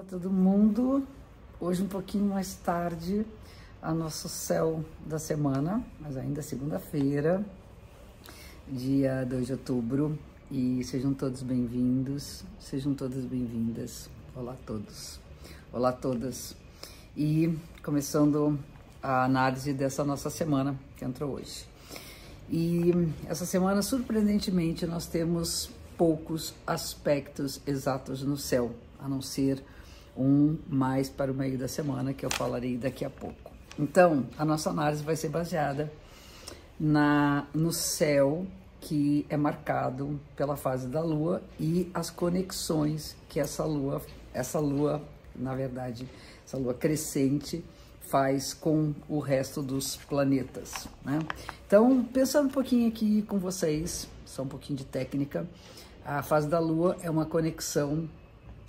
Olá todo mundo. Hoje um pouquinho mais tarde, a nosso céu da semana, mas ainda segunda-feira, dia 2 de outubro, e sejam todos bem-vindos, sejam todas bem-vindas. Olá a todos. Olá a todas. E começando a análise dessa nossa semana que entrou hoje. E essa semana, surpreendentemente, nós temos poucos aspectos exatos no céu, a não ser um mais para o meio da semana, que eu falarei daqui a pouco. Então, a nossa análise vai ser baseada na, no céu que é marcado pela fase da lua e as conexões que essa lua, essa lua, na verdade, essa lua crescente faz com o resto dos planetas. Né? Então, pensando um pouquinho aqui com vocês, só um pouquinho de técnica, a fase da lua é uma conexão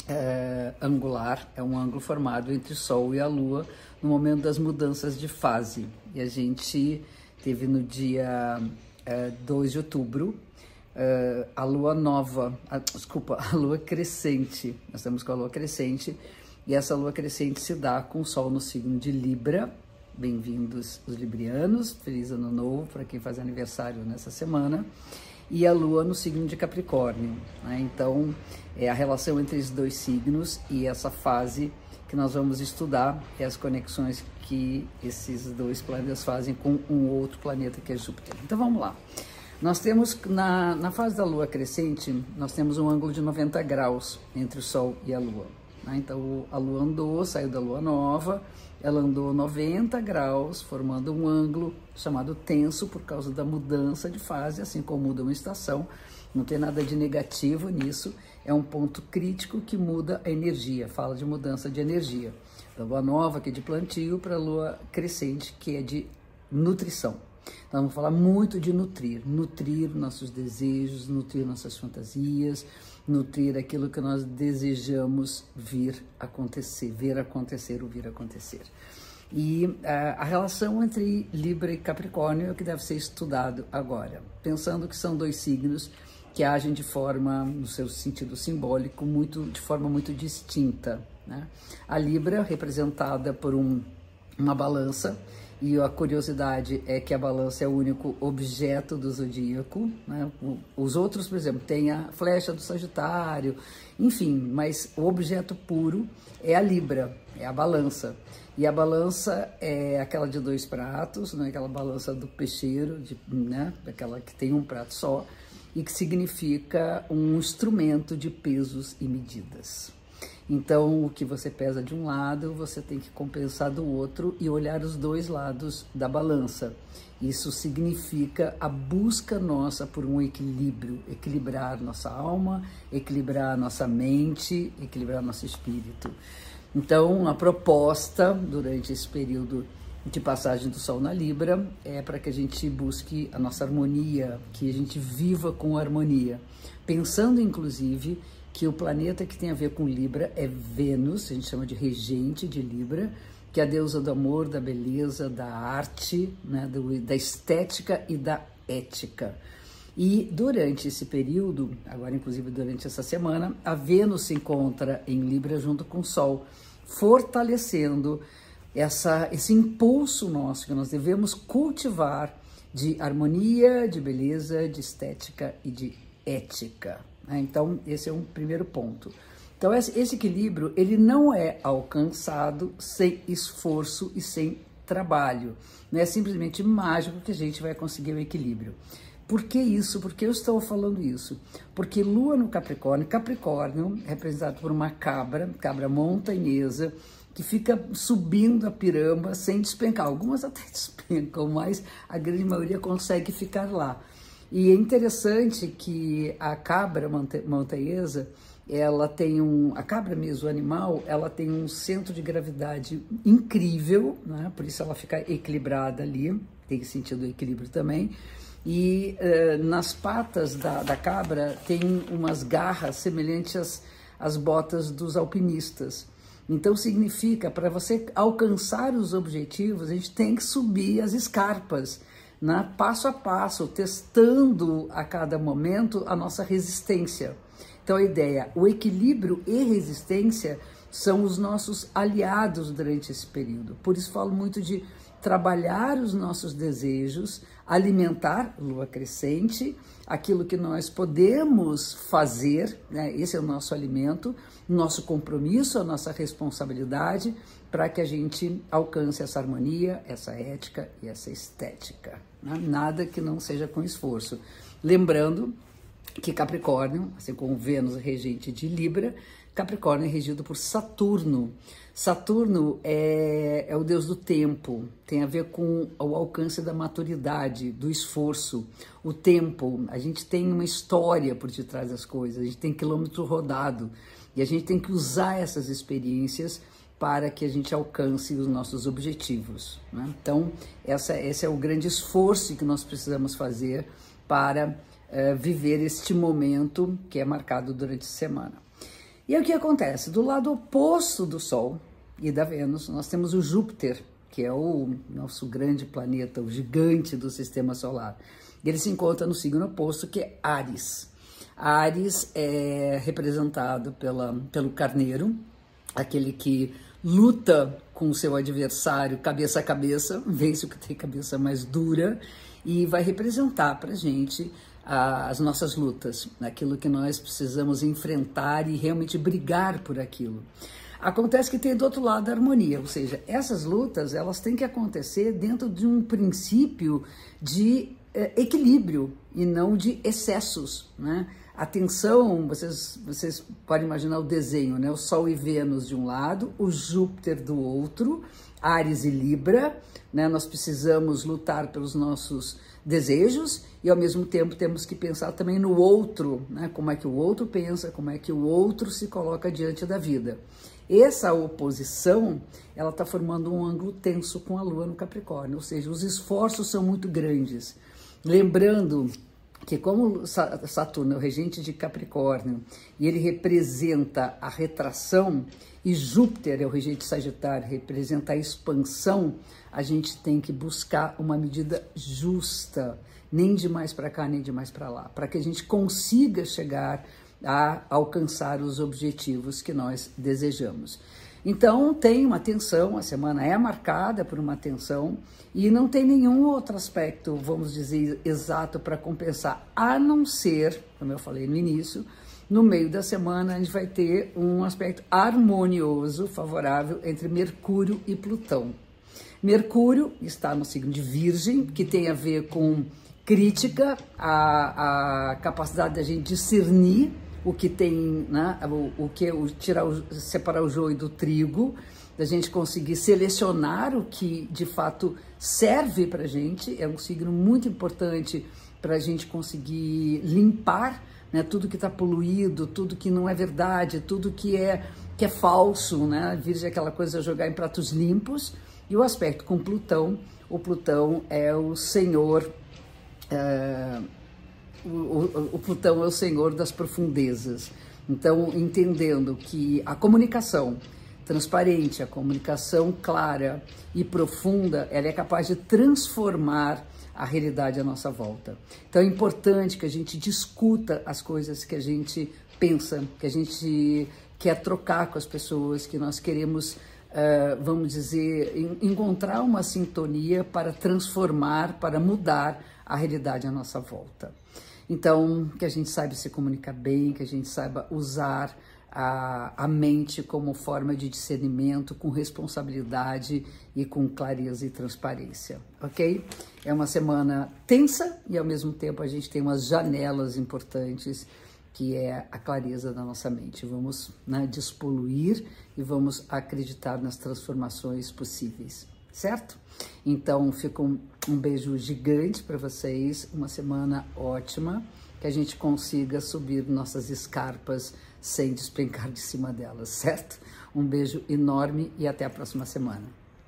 é, angular, é um ângulo formado entre o Sol e a Lua no momento das mudanças de fase. E a gente teve no dia é, 2 de outubro é, a Lua nova, a, desculpa, a Lua crescente. Nós estamos com a Lua crescente e essa Lua crescente se dá com o Sol no signo de Libra. Bem-vindos os librianos, feliz ano novo para quem faz aniversário nessa semana e a Lua no signo de Capricórnio. Né? Então, é a relação entre esses dois signos e essa fase que nós vamos estudar é as conexões que esses dois planetas fazem com um outro planeta que é Júpiter. Então vamos lá. Nós temos na, na fase da Lua crescente, nós temos um ângulo de 90 graus entre o Sol e a Lua. Né? Então a Lua andou, saiu da Lua nova, ela andou 90 graus, formando um ângulo chamado tenso por causa da mudança de fase, assim como muda uma estação. Não tem nada de negativo nisso, é um ponto crítico que muda a energia, fala de mudança de energia. Da lua nova, que é de plantio, para a lua crescente, que é de nutrição. Então, vamos falar muito de nutrir, nutrir nossos desejos, nutrir nossas fantasias, nutrir aquilo que nós desejamos vir acontecer, ver acontecer ou vir acontecer. E a, a relação entre Libra e Capricórnio é o que deve ser estudado agora, pensando que são dois signos que agem de forma, no seu sentido simbólico, muito, de forma muito distinta. Né? A Libra, representada por um, uma balança, e a curiosidade é que a balança é o único objeto do zodíaco. Né? Os outros, por exemplo, tem a flecha do Sagitário, enfim, mas o objeto puro é a Libra, é a balança. E a balança é aquela de dois pratos, né? aquela balança do peixeiro, de, né? aquela que tem um prato só, e que significa um instrumento de pesos e medidas. Então, o que você pesa de um lado, você tem que compensar do outro e olhar os dois lados da balança. Isso significa a busca nossa por um equilíbrio, equilibrar nossa alma, equilibrar nossa mente, equilibrar nosso espírito. Então, a proposta durante esse período de passagem do Sol na Libra é para que a gente busque a nossa harmonia, que a gente viva com harmonia, pensando inclusive que o planeta que tem a ver com Libra é Vênus, a gente chama de regente de Libra, que é a deusa do amor, da beleza, da arte, né, do, da estética e da ética. E durante esse período, agora inclusive durante essa semana, a Vênus se encontra em Libra junto com o Sol, fortalecendo essa, esse impulso nosso que nós devemos cultivar de harmonia, de beleza, de estética e de ética. Né? Então, esse é um primeiro ponto. Então, esse equilíbrio, ele não é alcançado sem esforço e sem trabalho. Não é simplesmente mágico que a gente vai conseguir o equilíbrio. Por que isso? Por que eu estou falando isso? Porque Lua no Capricórnio, Capricórnio, representado por uma cabra, cabra montanhesa, que fica subindo a piramba sem despencar. Algumas até despencam, mas a grande maioria consegue ficar lá. E é interessante que a cabra montanhesa, ela tem um, a cabra mesmo, o animal, ela tem um centro de gravidade incrível, né? por isso ela fica equilibrada ali, tem sentido do equilíbrio também. E uh, nas patas da, da cabra tem umas garras semelhantes às, às botas dos alpinistas. Então significa, para você alcançar os objetivos, a gente tem que subir as escarpas né, passo a passo, testando a cada momento a nossa resistência. Então a ideia, o equilíbrio e resistência são os nossos aliados durante esse período. Por isso falo muito de trabalhar os nossos desejos, alimentar, lua crescente, aquilo que nós podemos fazer, né? esse é o nosso alimento, nosso compromisso, a nossa responsabilidade para que a gente alcance essa harmonia, essa ética e essa estética. Né? Nada que não seja com esforço. Lembrando que Capricórnio, assim como Vênus regente de Libra, Capricórnio é regido por Saturno. Saturno é, é o deus do tempo, tem a ver com o alcance da maturidade, do esforço, o tempo. A gente tem uma história por detrás das coisas, a gente tem quilômetro rodado e a gente tem que usar essas experiências para que a gente alcance os nossos objetivos. Né? Então, essa, esse é o grande esforço que nós precisamos fazer para uh, viver este momento que é marcado durante a semana. E o que acontece? Do lado oposto do Sol e da Vênus, nós temos o Júpiter, que é o nosso grande planeta, o gigante do sistema solar. Ele se encontra no signo oposto, que é Ares. Ares é representado pela, pelo carneiro, aquele que luta com o seu adversário cabeça a cabeça, vence o que tem cabeça mais dura, e vai representar para gente as nossas lutas, aquilo que nós precisamos enfrentar e realmente brigar por aquilo. Acontece que tem do outro lado a harmonia, ou seja, essas lutas elas têm que acontecer dentro de um princípio de eh, equilíbrio e não de excessos, né? Atenção, vocês, vocês podem imaginar o desenho, né? O Sol e Vênus de um lado, o Júpiter do outro, Ares e Libra, né? Nós precisamos lutar pelos nossos desejos e ao mesmo tempo temos que pensar também no outro, né? Como é que o outro pensa, como é que o outro se coloca diante da vida. Essa oposição, ela está formando um ângulo tenso com a Lua no Capricórnio, ou seja, os esforços são muito grandes. Lembrando que como Saturno é o regente de Capricórnio e ele representa a retração e Júpiter é o regente Sagitário, representa a expansão, a gente tem que buscar uma medida justa, nem de mais para cá, nem de mais para lá, para que a gente consiga chegar a alcançar os objetivos que nós desejamos. Então, tem uma tensão, a semana é marcada por uma tensão e não tem nenhum outro aspecto, vamos dizer, exato para compensar, a não ser, como eu falei no início, no meio da semana a gente vai ter um aspecto harmonioso, favorável entre Mercúrio e Plutão. Mercúrio está no signo de Virgem, que tem a ver com crítica, a, a capacidade da gente discernir o que tem, né, o, o que o, tirar o, separar o joio do trigo, da gente conseguir selecionar o que de fato serve para gente, é um signo muito importante para a gente conseguir limpar né, tudo que está poluído, tudo que não é verdade, tudo que é que é falso, né? Virgem é aquela coisa jogar em pratos limpos. E o aspecto com Plutão, o Plutão é o senhor é, o, o, Plutão é o senhor das profundezas. Então, entendendo que a comunicação transparente, a comunicação clara e profunda, ela é capaz de transformar a realidade à nossa volta. Então é importante que a gente discuta as coisas que a gente pensa, que a gente quer trocar com as pessoas, que nós queremos, uh, vamos dizer, encontrar uma sintonia para transformar, para mudar a realidade à nossa volta. Então, que a gente saiba se comunicar bem, que a gente saiba usar a, a mente como forma de discernimento, com responsabilidade e com clareza e transparência, ok? É uma semana tensa e ao mesmo tempo a gente tem umas janelas importantes que é a clareza da nossa mente. Vamos né, despoluir e vamos acreditar nas transformações possíveis, certo? Então, fica um, um beijo gigante para vocês, uma semana ótima, que a gente consiga subir nossas escarpas sem despencar de cima delas, certo? Um beijo enorme e até a próxima semana.